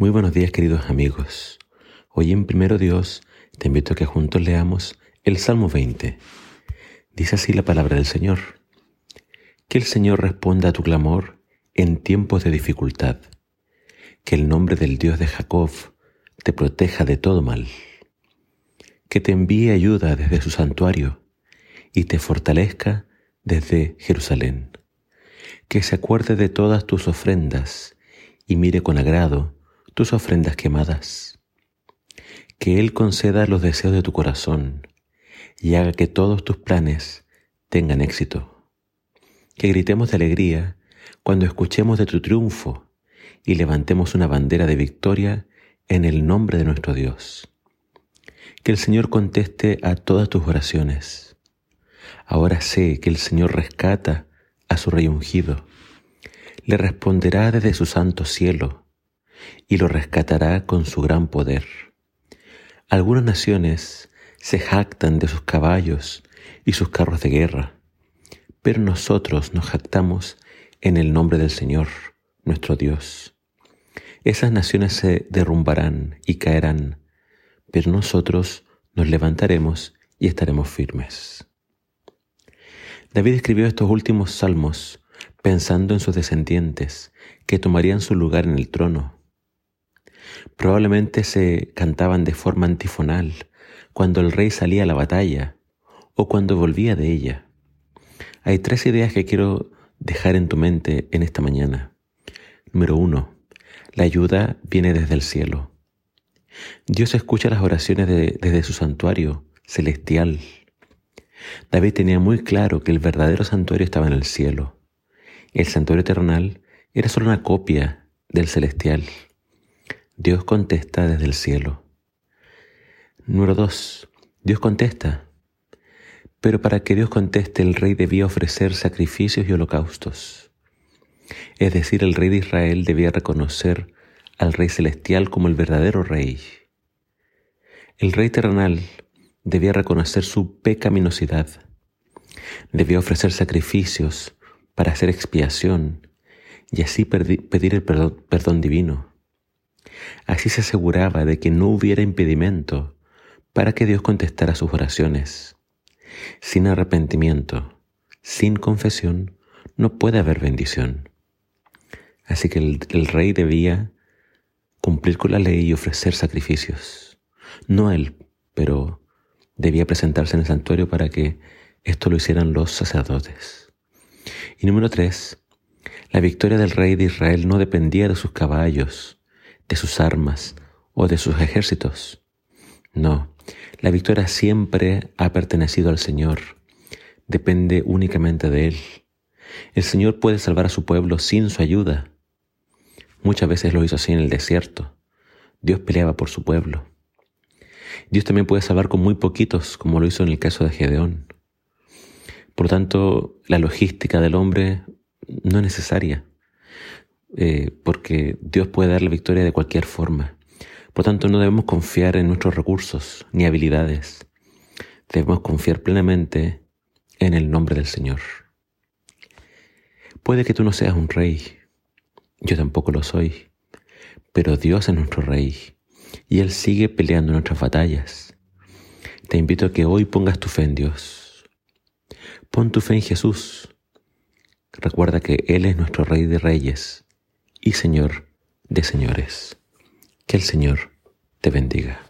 Muy buenos días queridos amigos. Hoy en Primero Dios te invito a que juntos leamos el Salmo 20. Dice así la palabra del Señor. Que el Señor responda a tu clamor en tiempos de dificultad. Que el nombre del Dios de Jacob te proteja de todo mal. Que te envíe ayuda desde su santuario y te fortalezca desde Jerusalén. Que se acuerde de todas tus ofrendas y mire con agrado tus ofrendas quemadas. Que Él conceda los deseos de tu corazón y haga que todos tus planes tengan éxito. Que gritemos de alegría cuando escuchemos de tu triunfo y levantemos una bandera de victoria en el nombre de nuestro Dios. Que el Señor conteste a todas tus oraciones. Ahora sé que el Señor rescata a su rey ungido. Le responderá desde su santo cielo y lo rescatará con su gran poder. Algunas naciones se jactan de sus caballos y sus carros de guerra, pero nosotros nos jactamos en el nombre del Señor, nuestro Dios. Esas naciones se derrumbarán y caerán, pero nosotros nos levantaremos y estaremos firmes. David escribió estos últimos salmos pensando en sus descendientes que tomarían su lugar en el trono Probablemente se cantaban de forma antifonal cuando el rey salía a la batalla o cuando volvía de ella. Hay tres ideas que quiero dejar en tu mente en esta mañana. Número uno, la ayuda viene desde el cielo. Dios escucha las oraciones desde su santuario celestial. David tenía muy claro que el verdadero santuario estaba en el cielo. El santuario terrenal era solo una copia del celestial. Dios contesta desde el cielo. Número dos, Dios contesta. Pero para que Dios conteste, el rey debía ofrecer sacrificios y holocaustos. Es decir, el rey de Israel debía reconocer al rey celestial como el verdadero rey. El rey terrenal debía reconocer su pecaminosidad. Debía ofrecer sacrificios para hacer expiación y así pedir el perdón, divino. Así se aseguraba de que no hubiera impedimento para que Dios contestara sus oraciones. Sin arrepentimiento, sin confesión, no puede haber bendición. Así que el, rey debía cumplir con la ley y ofrecer sacrificios. No él, pero debía presentarse en el santuario para que esto lo hicieran los sacerdotes. Y número tres, la victoria del rey de Israel no dependía de sus caballos, de sus armas o de sus ejércitos. No, la victoria siempre ha pertenecido al Señor. Depende únicamente de Él. El Señor puede salvar a su pueblo sin su ayuda. Muchas veces lo hizo así en el desierto. Dios peleaba por su pueblo. Dios también puede salvar con muy poquitos, como lo hizo en el caso de Gedeón. Por tanto, la logística del hombre no es necesaria. Eh, porque Dios puede dar la victoria de cualquier forma. Por tanto, no debemos confiar en nuestros recursos ni habilidades. Debemos confiar plenamente en el nombre del Señor. Puede que tú no seas un rey, yo tampoco lo soy, pero Dios es nuestro rey y Él sigue peleando nuestras batallas. Te invito a que hoy pongas tu fe en Dios. Pon tu fe en Jesús. Recuerda que Él es nuestro Rey de Reyes y Señor de señores. Que el Señor te bendiga.